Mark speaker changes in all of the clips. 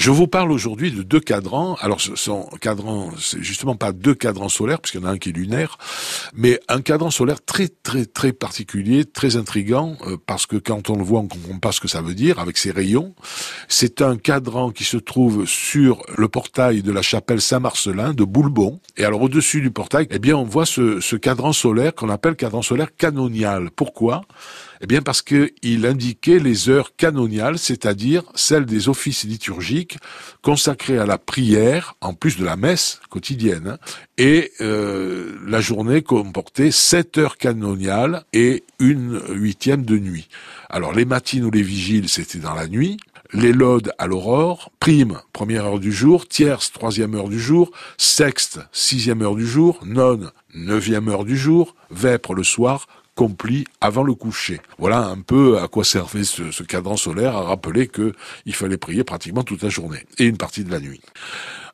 Speaker 1: Je vous parle aujourd'hui de deux cadrans. Alors ce sont cadrans, c'est justement pas deux cadrans solaires, puisqu'il y en a un qui est lunaire, mais un cadran solaire très très très particulier, très intrigant, euh, parce que quand on le voit, on comprend pas ce que ça veut dire avec ses rayons. C'est un cadran qui se trouve sur le portail de la chapelle Saint-Marcelin de Boulbon. Et alors au-dessus du portail, eh bien on voit ce, ce cadran solaire qu'on appelle cadran solaire canonial. Pourquoi? Eh bien parce qu'il indiquait les heures canoniales, c'est-à-dire celles des offices liturgiques consacrés à la prière, en plus de la messe quotidienne. Hein. Et euh, la journée comportait sept heures canoniales et une huitième de nuit. Alors les matines ou les vigiles, c'était dans la nuit. Les laudes à l'aurore, prime, première heure du jour, tierce, troisième heure du jour, sexte, sixième heure du jour, nonne, neuvième heure du jour, vêpres le soir, accompli avant le coucher. Voilà un peu à quoi servait ce, ce cadran solaire, à rappeler qu'il fallait prier pratiquement toute la journée et une partie de la nuit.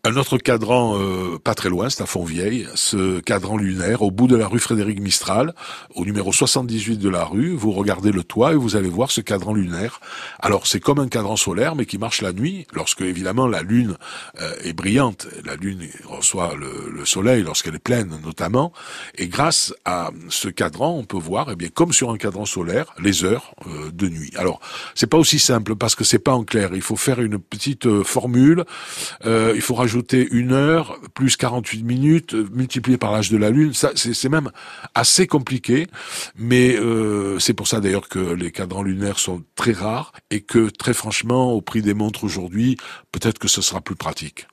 Speaker 1: Un autre cadran euh, pas très loin, c'est à Fontvieille, ce cadran lunaire au bout de la rue Frédéric Mistral, au numéro 78 de la rue, vous regardez le toit et vous allez voir ce cadran lunaire. Alors c'est comme un cadran solaire mais qui marche la nuit, lorsque évidemment la lune euh, est brillante, la lune reçoit le, soleil lorsqu'elle est pleine notamment, et grâce à ce cadran on peut voir, eh bien comme sur un cadran solaire, les heures euh, de nuit. Alors c'est pas aussi simple parce que c'est pas en clair, il faut faire une petite formule, il faut rajouter une heure plus 48 minutes euh, multiplié par l'âge de la Lune. Ça, c'est même assez compliqué, mais euh, c'est pour ça d'ailleurs que les cadrans lunaires sont très rares et que très franchement, au prix des montres aujourd'hui, peut-être que ce sera plus pratique.